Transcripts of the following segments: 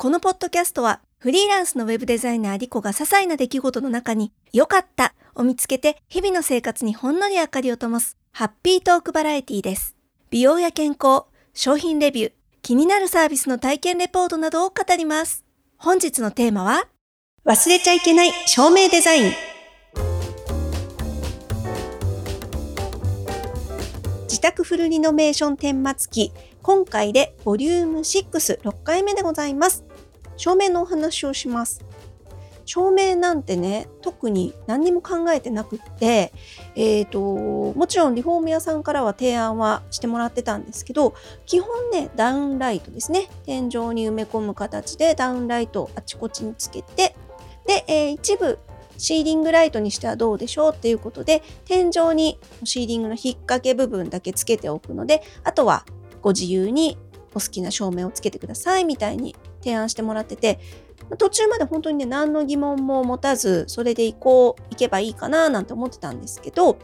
このポッドキャストはフリーランスのウェブデザイナーリコが些細な出来事の中に良かったを見つけて日々の生活にほんのり明かりを灯すハッピートークバラエティです。美容や健康、商品レビュー、気になるサービスの体験レポートなどを語ります。本日のテーマは忘れちゃいけない照明デザイン。自宅フルリノベーション点末期、今回でボリューム6、6回目でございます。照明のお話をします。照明なんてね、特に何にも考えてなくって、え、ー、と、もちろんリフォーム屋さんからは提案はしてもらってたんですけど、基本ね、ダウンライトですね。天井に埋め込む形でダウンライトをあちこちにつけて、で、えー、一部シーリングライトにしてはどうでしょうっていうことで、天井にシーリングの引っ掛け部分だけつけておくので、あとはご自由にお好きな照明をつけてくださいみたいに提案してもらってて、途中まで本当にね、何の疑問も持たず、それで行こう、行けばいいかななんて思ってたんですけど、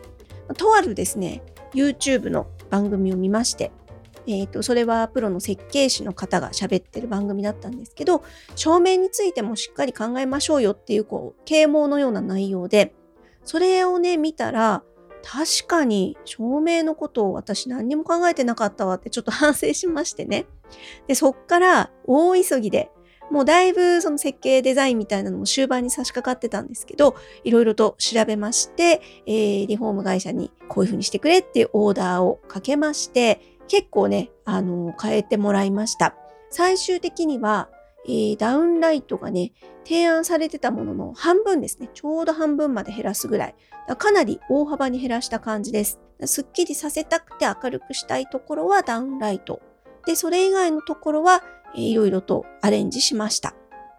とあるですね、YouTube の番組を見まして、えっ、ー、と、それはプロの設計士の方が喋ってる番組だったんですけど、照明についてもしっかり考えましょうよっていう、こう、啓蒙のような内容で、それをね、見たら、確かに照明のことを私何にも考えてなかったわってちょっと反省しましてね。で、そっから大急ぎで、もうだいぶその設計デザインみたいなのも終盤に差し掛かってたんですけど、いろいろと調べまして、えー、リフォーム会社にこういうふうにしてくれっていうオーダーをかけまして、結構ね、あの、変えてもらいました。最終的には、えー、ダウンライトがね、提案されてたものの半分ですね。ちょうど半分まで減らすぐらい。かなり大幅に減らした感じです。すっきりさせたくて明るくしたいところはダウンライト。で、それ以外のところは、えー、いろいろとアレンジしました。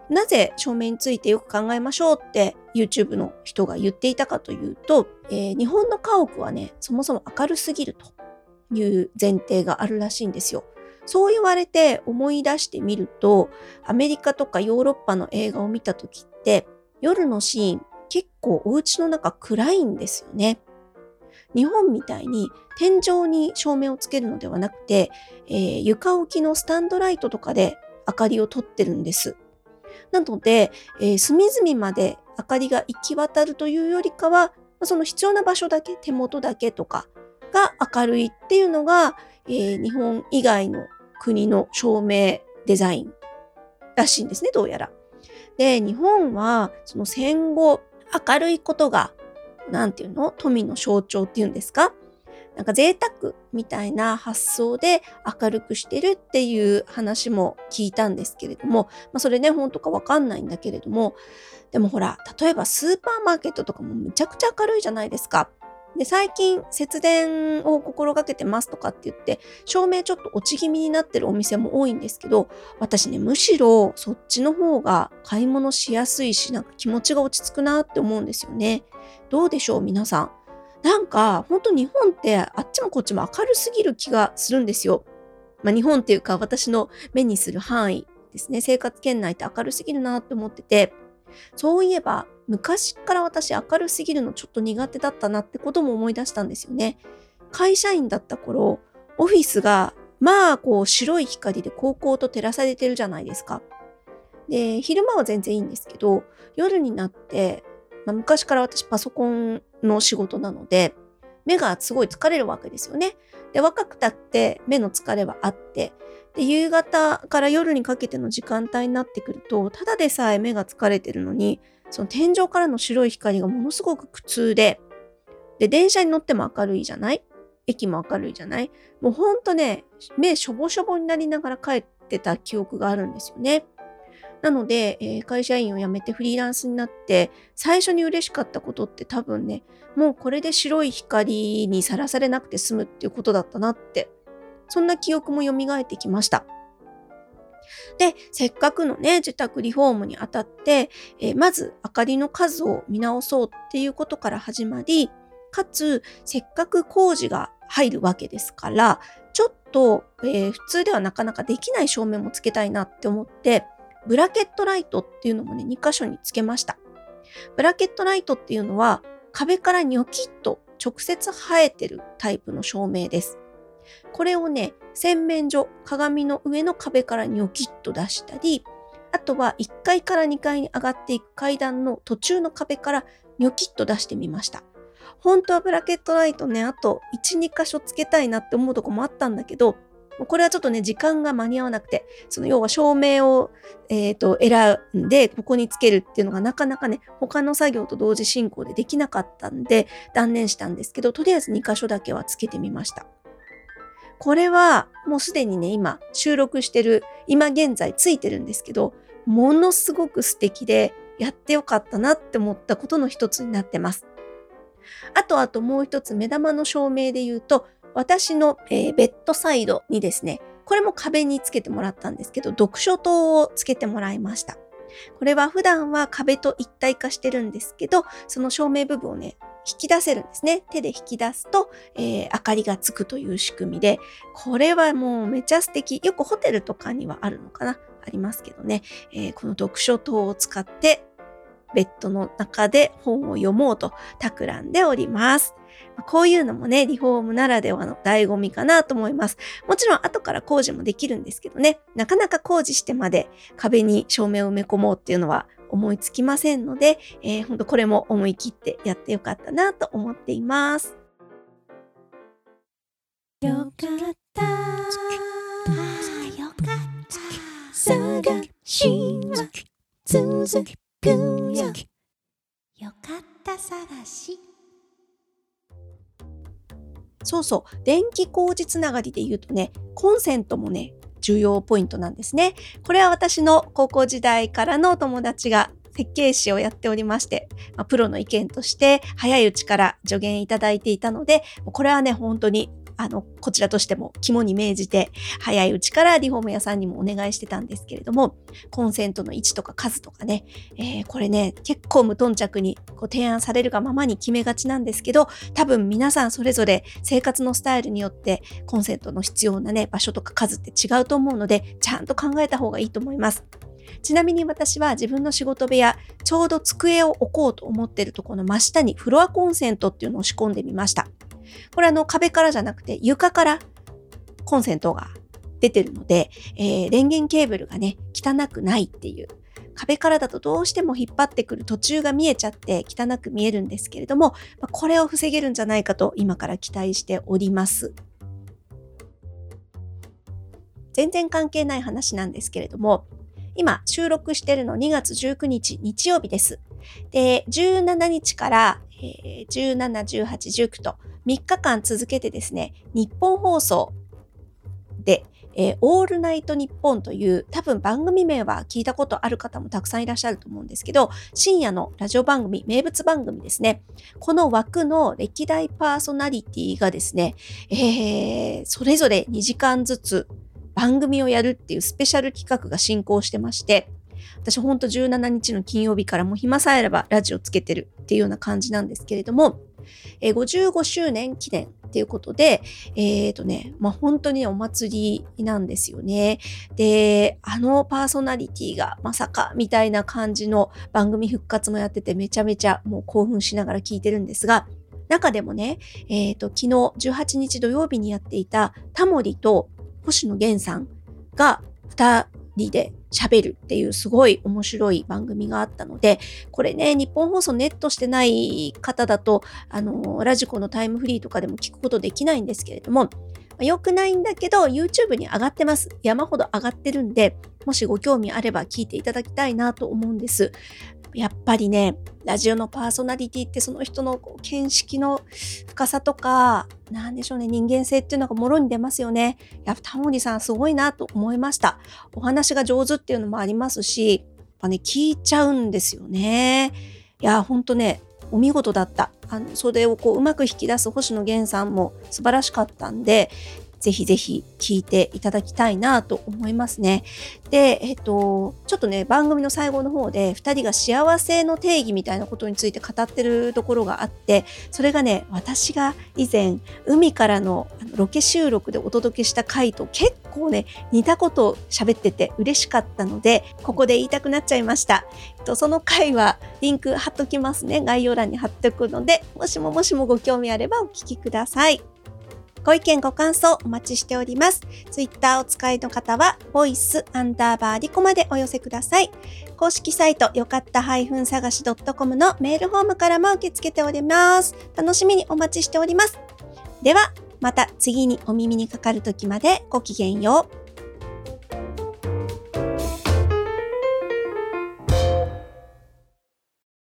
なぜ照明についてよく考えましょうって YouTube の人が言っていたかというと、えー、日本の家屋はね、そもそも明るすぎるという前提があるらしいんですよ。そう言われて思い出してみると、アメリカとかヨーロッパの映画を見た時って、夜のシーン結構お家の中暗いんですよね。日本みたいに天井に照明をつけるのではなくて、えー、床置きのスタンドライトとかで明かりをとってるんです。なので、えー、隅々まで明かりが行き渡るというよりかは、その必要な場所だけ、手元だけとかが明るいっていうのが、えー、日本以外の国の照明デザインらしいんですね、どうやら。で、日本はその戦後明るいことが、何ていうの？富の象徴っていうんですか？なんか贅沢みたいな発想で明るくしてるっていう話も聞いたんですけれども、まあ、それね、本当かわかんないんだけれども、でもほら、例えばスーパーマーケットとかもむちゃくちゃ明るいじゃないですか。で、最近節電を心がけてますとかって言って、照明ちょっと落ち気味になってるお店も多いんですけど、私ね、むしろそっちの方が買い物しやすいし、なんか気持ちが落ち着くなって思うんですよね。どうでしょう、皆さん。なんか、ほんと日本ってあっちもこっちも明るすぎる気がするんですよ。まあ、日本っていうか私の目にする範囲ですね。生活圏内って明るすぎるなって思ってて、そういえば昔から私明るすぎるのちょっと苦手だったなってことも思い出したんですよね。会社員だった頃、オフィスがまあこう白い光で高校と照らされてるじゃないですか。で、昼間は全然いいんですけど、夜になって、まあ、昔から私パソコンの仕事なので、目がすごい疲れるわけですよね。で、若くたって目の疲れはあって、で、夕方から夜にかけての時間帯になってくると、ただでさえ目が疲れてるのに、その天井からの白い光がものすごく苦痛で、で、電車に乗っても明るいじゃない？駅も明るいじゃない？もうほんとね、目しょぼしょぼになりながら帰ってた記憶があるんですよね。なので、えー、会社員を辞めてフリーランスになって、最初に嬉しかったことって多分ね、もうこれで白い光にさらされなくて済むっていうことだったなって、そんな記憶も蘇ってきました。で、せっかくのね、自宅リフォームにあたって、えー、まず明かりの数を見直そうっていうことから始まり、かつ、せっかく工事が入るわけですから、ちょっと、えー、普通ではなかなかできない照明もつけたいなって思って、ブラケットライトっていうのもね、2箇所につけました。ブラケットライトっていうのは、壁からニョキッと直接生えてるタイプの照明です。これをね、洗面所、鏡の上の壁からニョキッと出したり、あとは1階から2階に上がっていく階段の途中の壁からニョキッと出してみました。本当はブラケットライトね、あと1、2箇所つけたいなって思うとこもあったんだけど、これはちょっとね、時間が間に合わなくて、その要は照明を、えっ、ー、と、選んで、ここにつけるっていうのがなかなかね、他の作業と同時進行でできなかったんで、断念したんですけど、とりあえず2箇所だけはつけてみました。これはもうすでにね、今収録してる、今現在ついてるんですけど、ものすごく素敵で、やってよかったなって思ったことの一つになってます。あとあともう一つ目玉の照明で言うと、私の、えー、ベッドサイドにですね、これも壁につけてもらったんですけど、読書灯をつけてもらいました。これは普段は壁と一体化してるんですけど、その照明部分をね、引き出せるんですね。手で引き出すと、えー、明かりがつくという仕組みで、これはもうめちゃ素敵。よくホテルとかにはあるのかな？ありますけどね、えー、この読書灯を使ってベッドの中で本を読もうと企んでおります。こういうのもね、リフォームならではの醍醐味かなと思います。もちろん後から工事もできるんですけどね、なかなか工事してまで壁に照明を埋め込もうっていうのは思いつきませんので、えー、ほんとこれも思い切ってやってよかったなと思っています。よかった。あよかった。探しは続くよ。よかった探し。そうそう、電気工事つながりで言うとね、コンセントもね、重要ポイントなんですね。これは私の高校時代からの友達が設計士をやっておりまして、まあ、プロの意見として早いうちから助言いただいていたので、これはね、本当にあの、こちらとしても肝に銘じて、早いうちからリフォーム屋さんにもお願いしてたんですけれども、コンセントの位置とか数とかね、えー、これね、結構無頓着にこ提案されるがままに決めがちなんですけど、多分皆さんそれぞれ生活のスタイルによってコンセントの必要なね、場所とか数って違うと思うので、ちゃんと考えた方がいいと思います。ちなみに私は自分の仕事部屋、ちょうど机を置こうと思っているところの真下にフロアコンセントっていうのを仕込んでみました。これあの壁からじゃなくて床からコンセントが出てるので、えー、電源ケーブルがね、汚くないっていう。壁からだとどうしても引っ張ってくる途中が見えちゃって汚く見えるんですけれども、まあ、これを防げるんじゃないかと今から期待しております。全然関係ない話なんですけれども、今収録しているの2月19日日曜日です。で、17日から、えー、17、18、19と3日間続けてですね、日本放送で、えー、オールナイトニッポンという多分番組名は聞いたことある方もたくさんいらっしゃると思うんですけど、深夜のラジオ番組、名物番組ですね。この枠の歴代パーソナリティがですね、えー、それぞれ2時間ずつ番組をやるっていうスペシャル企画が進行してまして、私ほんと17日の金曜日からもう暇さえあればラジオつけてるっていうような感じなんですけれども、えー、55周年記念っていうことで、えっ、ー、とね、まあ、本当にお祭りなんですよね。で、あのパーソナリティがまさかみたいな感じの番組復活もやっててめちゃめちゃもう興奮しながら聞いてるんですが、中でもね、えっ、ー、と、昨日18日土曜日にやっていたタモリと星野源さんが2人で喋るっていうすごい面白い番組があったので、これね、日本放送ネットしてない方だと、あの、ラジコのタイムフリーとかでも聞くことできないんですけれども、良くないんだけど、YouTube に上がってます。山ほど上がってるんで、もしご興味あれば聞いていただきたいなと思うんです。やっぱりね、ラジオのパーソナリティってその人の見識の深さとか、なんでしょうね、人間性っていうのがもろに出ますよね。やっぱタモリさんすごいなと思いました。お話が上手っていうのもありますし、やっぱね、聞いちゃうんですよね。いや、ほんとね、お見事だった。あの、それをこう、うまく引き出す星野源さんも素晴らしかったんで、ぜひぜひ聞いていただきたいなと思いますね。で、えっと、ちょっとね、番組の最後の方で2人が幸せの定義みたいなことについて語ってるところがあって、それがね、私が以前、海からのロケ収録でお届けした回と結構ね、似たことを喋ってて嬉しかったので、ここで言いたくなっちゃいました。えっと、その回はリンク貼っときますね。概要欄に貼っておくので、もしももしもご興味あればお聞きください。ご意見ご感想お待ちしております。ツイッターお使いの方は、ボイスアンダーバーリコまでお寄せください。公式サイト、よかった探し .com のメールフォームからも受け付けております。楽しみにお待ちしております。では、また次にお耳にかかる時までごきげんよう。